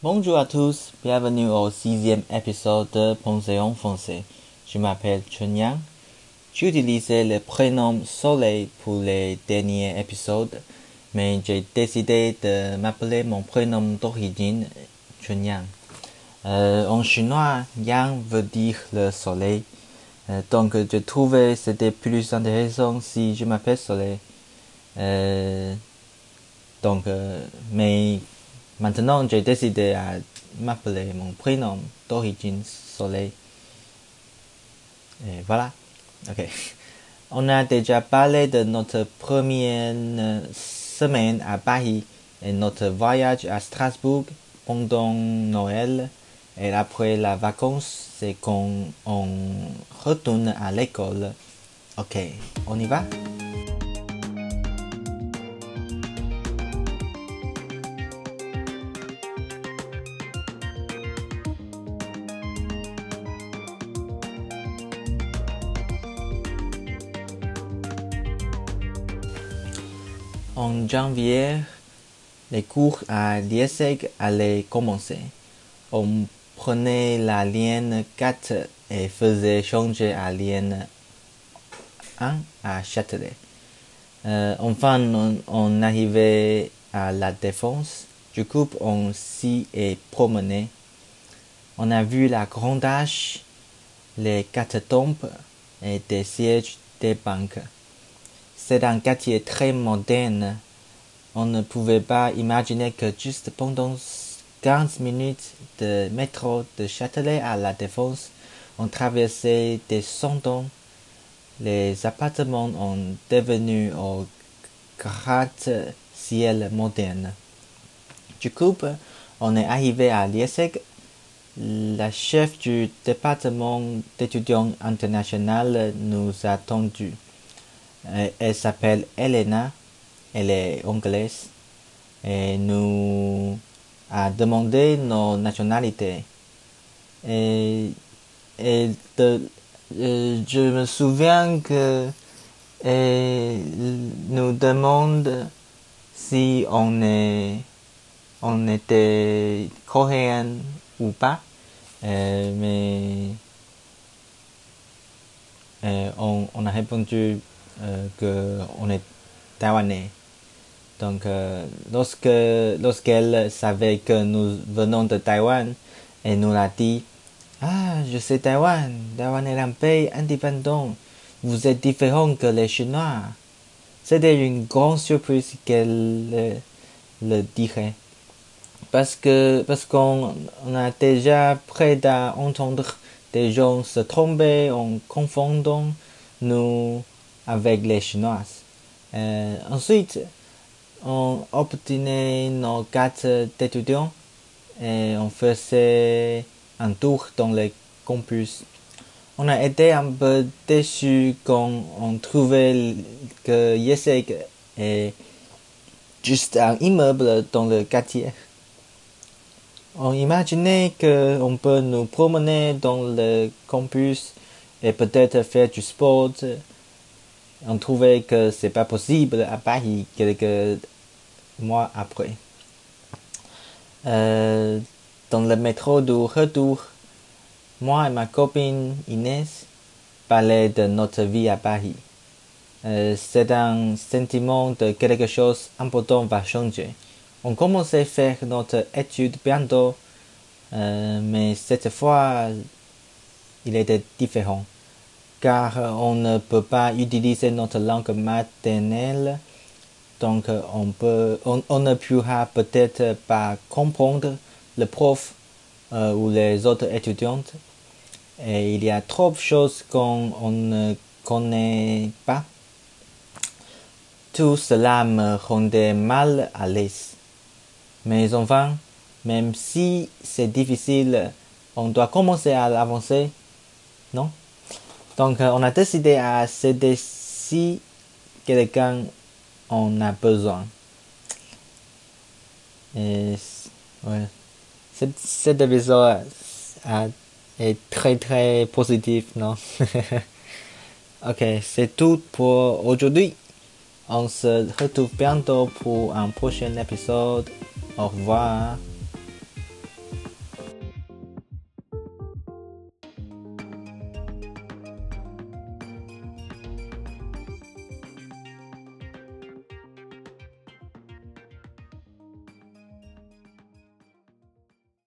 Bonjour à tous, bienvenue au sixième épisode de Pensée en français. Je m'appelle Chen Yang. J'utilisais le prénom Soleil pour les derniers épisodes, mais j'ai décidé de m'appeler mon prénom d'origine Chen Yang. Euh, en chinois, Yang veut dire le soleil. Euh, donc je trouvais c'était plus intéressant si je m'appelle Soleil. Euh, donc, mais Maintenant, j'ai décidé à m'appeler mon prénom d'origine Soleil. Et voilà. Ok. On a déjà parlé de notre première semaine à Paris et notre voyage à Strasbourg pendant Noël. Et après la vacance, c'est quand on retourne à l'école. Ok, on y va? En janvier, les cours à l'IESEG allaient commencer. On prenait la ligne 4 et faisait changer à ligne 1 à Châtelet. Euh, enfin, on, arrivait à la défense. Du coup, on s'y est promené. On a vu la grande hache, les quatre tombes et des sièges des banques. C'est un quartier très moderne. On ne pouvait pas imaginer que juste pendant 15 minutes de métro de Châtelet à la Défense, on traversait des centaines. Les appartements ont devenu au gratte-ciel moderne. Du coup, on est arrivé à Lieseg. La chef du département d'étudiants internationaux nous a attendus. Euh, elle s'appelle Elena, elle est anglaise. Et nous a demandé nos nationalités. Et, euh, je me souviens que nous demande si on est on était coréen ou pas, euh, mais on, on a répondu qu'on est taïwanais. Donc, euh, lorsque, lorsqu'elle savait que nous venons de Taïwan, elle nous a dit Ah, je sais Taïwan, Taïwan est un pays indépendant. Vous êtes différent que les Chinois. C'était une grande surprise qu'elle le, dirait. Parce que, parce qu'on on a déjà près d'entendre des gens se tromper en confondant nous avec les Chinois. Euh, ensuite, on obtenait nos cartes d'étudiants et on faisait un tour dans le campus. On a été un peu déçus quand on trouvait que Yesek est juste un immeuble dans le quartier. On imaginait qu'on peut nous promener dans le campus et peut-être faire du sport on trouvait que c'est pas possible à Paris quelques mois après. Euh, dans le métro du retour, moi et ma copine Inès parlaient de notre vie à Paris. Euh, c'est un sentiment de quelque chose d'important va changer. On commençait à faire notre étude bientôt, euh, mais cette fois, il était différent car on ne peut pas utiliser notre langue maternelle, donc on, peut, on, ne pourra peut-être pas comprendre le prof euh, ou les autres étudiants. Et il y a trop de choses qu'on ne connaît pas. Tout cela me rendait mal à l'aise. Mais enfin, même si c'est difficile, on doit commencer à avancer, non? Donc, on a décidé à céder si quelqu'un en a besoin. Ouais. Cet, épisode est très très positif, non? ok, c'est tout pour aujourd'hui. On se retrouve bientôt pour un prochain épisode. Au revoir.